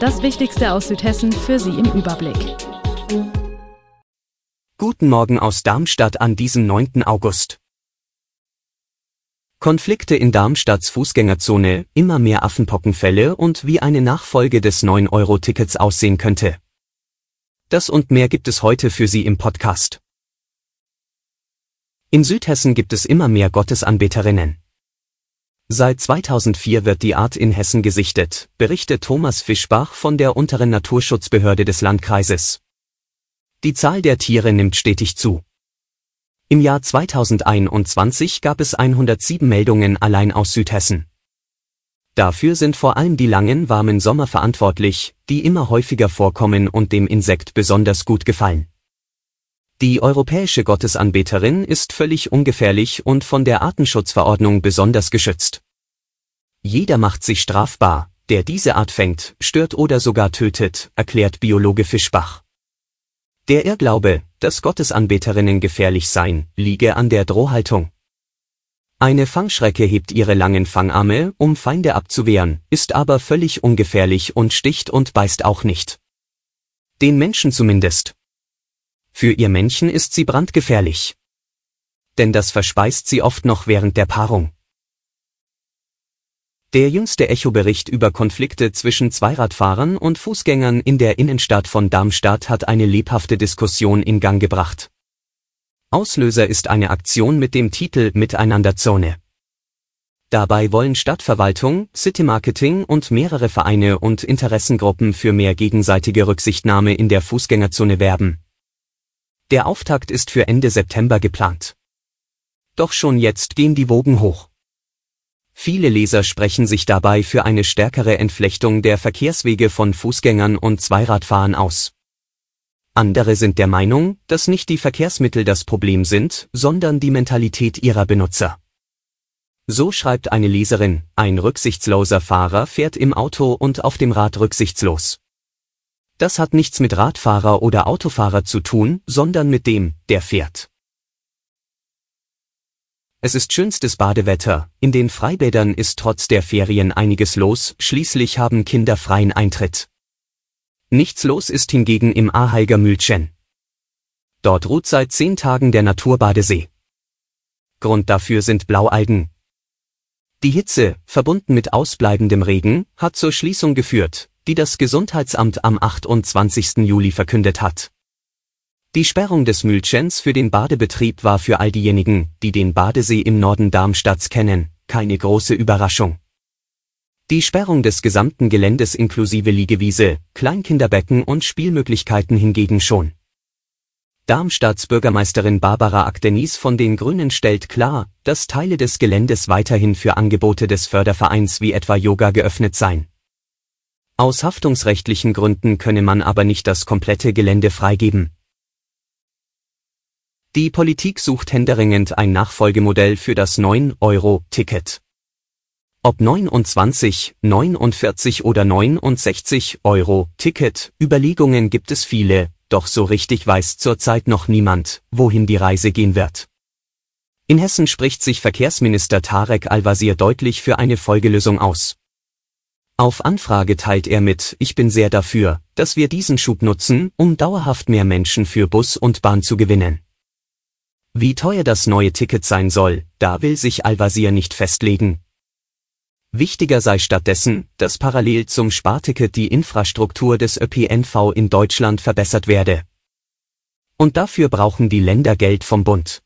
Das Wichtigste aus Südhessen für Sie im Überblick. Guten Morgen aus Darmstadt an diesem 9. August. Konflikte in Darmstadts Fußgängerzone, immer mehr Affenpockenfälle und wie eine Nachfolge des 9-Euro-Tickets aussehen könnte. Das und mehr gibt es heute für Sie im Podcast. In Südhessen gibt es immer mehr Gottesanbeterinnen. Seit 2004 wird die Art in Hessen gesichtet, berichtet Thomas Fischbach von der unteren Naturschutzbehörde des Landkreises. Die Zahl der Tiere nimmt stetig zu. Im Jahr 2021 gab es 107 Meldungen allein aus Südhessen. Dafür sind vor allem die langen warmen Sommer verantwortlich, die immer häufiger vorkommen und dem Insekt besonders gut gefallen. Die europäische Gottesanbeterin ist völlig ungefährlich und von der Artenschutzverordnung besonders geschützt. Jeder macht sich strafbar, der diese Art fängt, stört oder sogar tötet, erklärt Biologe Fischbach. Der Irrglaube, dass Gottesanbeterinnen gefährlich seien, liege an der Drohhaltung. Eine Fangschrecke hebt ihre langen Fangarme, um Feinde abzuwehren, ist aber völlig ungefährlich und sticht und beißt auch nicht. Den Menschen zumindest. Für ihr Männchen ist sie brandgefährlich. Denn das verspeist sie oft noch während der Paarung. Der jüngste Echo-Bericht über Konflikte zwischen Zweiradfahrern und Fußgängern in der Innenstadt von Darmstadt hat eine lebhafte Diskussion in Gang gebracht. Auslöser ist eine Aktion mit dem Titel Miteinanderzone. Dabei wollen Stadtverwaltung, City Marketing und mehrere Vereine und Interessengruppen für mehr gegenseitige Rücksichtnahme in der Fußgängerzone werben. Der Auftakt ist für Ende September geplant. Doch schon jetzt gehen die Wogen hoch. Viele Leser sprechen sich dabei für eine stärkere Entflechtung der Verkehrswege von Fußgängern und Zweiradfahrern aus. Andere sind der Meinung, dass nicht die Verkehrsmittel das Problem sind, sondern die Mentalität ihrer Benutzer. So schreibt eine Leserin, ein rücksichtsloser Fahrer fährt im Auto und auf dem Rad rücksichtslos. Das hat nichts mit Radfahrer oder Autofahrer zu tun, sondern mit dem, der fährt. Es ist schönstes Badewetter, in den Freibädern ist trotz der Ferien einiges los, schließlich haben Kinder freien Eintritt. Nichts los ist hingegen im Aheiger Mühlchen. Dort ruht seit zehn Tagen der Naturbadesee. Grund dafür sind Blaualgen. Die Hitze, verbunden mit ausbleibendem Regen, hat zur Schließung geführt, die das Gesundheitsamt am 28. Juli verkündet hat. Die Sperrung des Mühlchens für den Badebetrieb war für all diejenigen, die den Badesee im Norden Darmstadts kennen, keine große Überraschung. Die Sperrung des gesamten Geländes inklusive Liegewiese, Kleinkinderbecken und Spielmöglichkeiten hingegen schon. Darmstadts Bürgermeisterin Barbara Akdenis von den Grünen stellt klar, dass Teile des Geländes weiterhin für Angebote des Fördervereins wie etwa Yoga geöffnet seien. Aus haftungsrechtlichen Gründen könne man aber nicht das komplette Gelände freigeben. Die Politik sucht händeringend ein Nachfolgemodell für das 9-Euro-Ticket. Ob 29, 49 oder 69 Euro Ticket, Überlegungen gibt es viele, doch so richtig weiß zurzeit noch niemand, wohin die Reise gehen wird. In Hessen spricht sich Verkehrsminister Tarek Al-Wazir deutlich für eine Folgelösung aus. Auf Anfrage teilt er mit, ich bin sehr dafür, dass wir diesen Schub nutzen, um dauerhaft mehr Menschen für Bus und Bahn zu gewinnen. Wie teuer das neue Ticket sein soll, da will sich Al-Wazir nicht festlegen. Wichtiger sei stattdessen, dass parallel zum Sparticket die Infrastruktur des ÖPNV in Deutschland verbessert werde. Und dafür brauchen die Länder Geld vom Bund.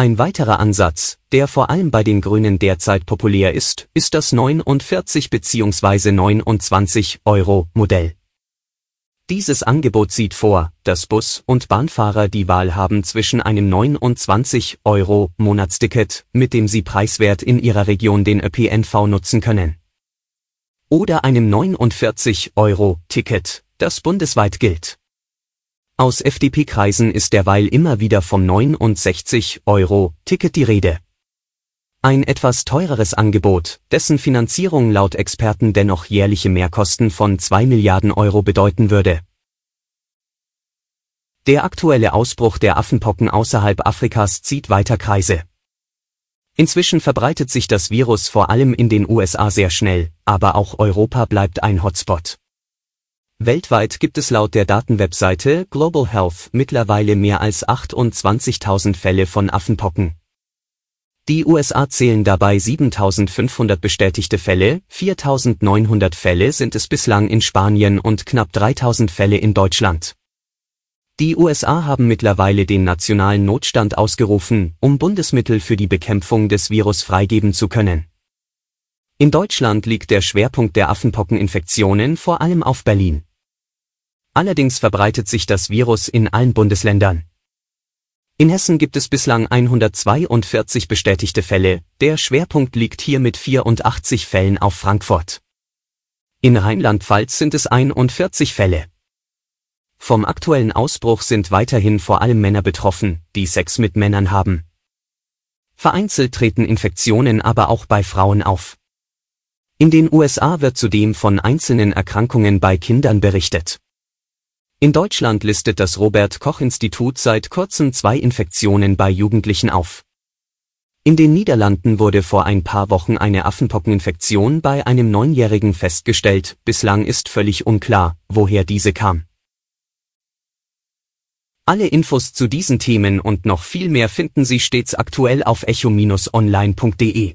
Ein weiterer Ansatz, der vor allem bei den Grünen derzeit populär ist, ist das 49 bzw. 29 Euro Modell. Dieses Angebot sieht vor, dass Bus- und Bahnfahrer die Wahl haben zwischen einem 29 Euro Monatsticket, mit dem sie preiswert in ihrer Region den ÖPNV nutzen können, oder einem 49 Euro Ticket, das bundesweit gilt. Aus FDP-Kreisen ist derweil immer wieder vom 69 Euro Ticket die Rede. Ein etwas teureres Angebot, dessen Finanzierung laut Experten dennoch jährliche Mehrkosten von 2 Milliarden Euro bedeuten würde. Der aktuelle Ausbruch der Affenpocken außerhalb Afrikas zieht weiter Kreise. Inzwischen verbreitet sich das Virus vor allem in den USA sehr schnell, aber auch Europa bleibt ein Hotspot. Weltweit gibt es laut der Datenwebseite Global Health mittlerweile mehr als 28.000 Fälle von Affenpocken. Die USA zählen dabei 7.500 bestätigte Fälle, 4.900 Fälle sind es bislang in Spanien und knapp 3.000 Fälle in Deutschland. Die USA haben mittlerweile den nationalen Notstand ausgerufen, um Bundesmittel für die Bekämpfung des Virus freigeben zu können. In Deutschland liegt der Schwerpunkt der Affenpockeninfektionen vor allem auf Berlin. Allerdings verbreitet sich das Virus in allen Bundesländern. In Hessen gibt es bislang 142 bestätigte Fälle, der Schwerpunkt liegt hier mit 84 Fällen auf Frankfurt. In Rheinland-Pfalz sind es 41 Fälle. Vom aktuellen Ausbruch sind weiterhin vor allem Männer betroffen, die Sex mit Männern haben. Vereinzelt treten Infektionen aber auch bei Frauen auf. In den USA wird zudem von einzelnen Erkrankungen bei Kindern berichtet. In Deutschland listet das Robert Koch Institut seit kurzem zwei Infektionen bei Jugendlichen auf. In den Niederlanden wurde vor ein paar Wochen eine Affenpockeninfektion bei einem Neunjährigen festgestellt, bislang ist völlig unklar, woher diese kam. Alle Infos zu diesen Themen und noch viel mehr finden Sie stets aktuell auf echo-online.de.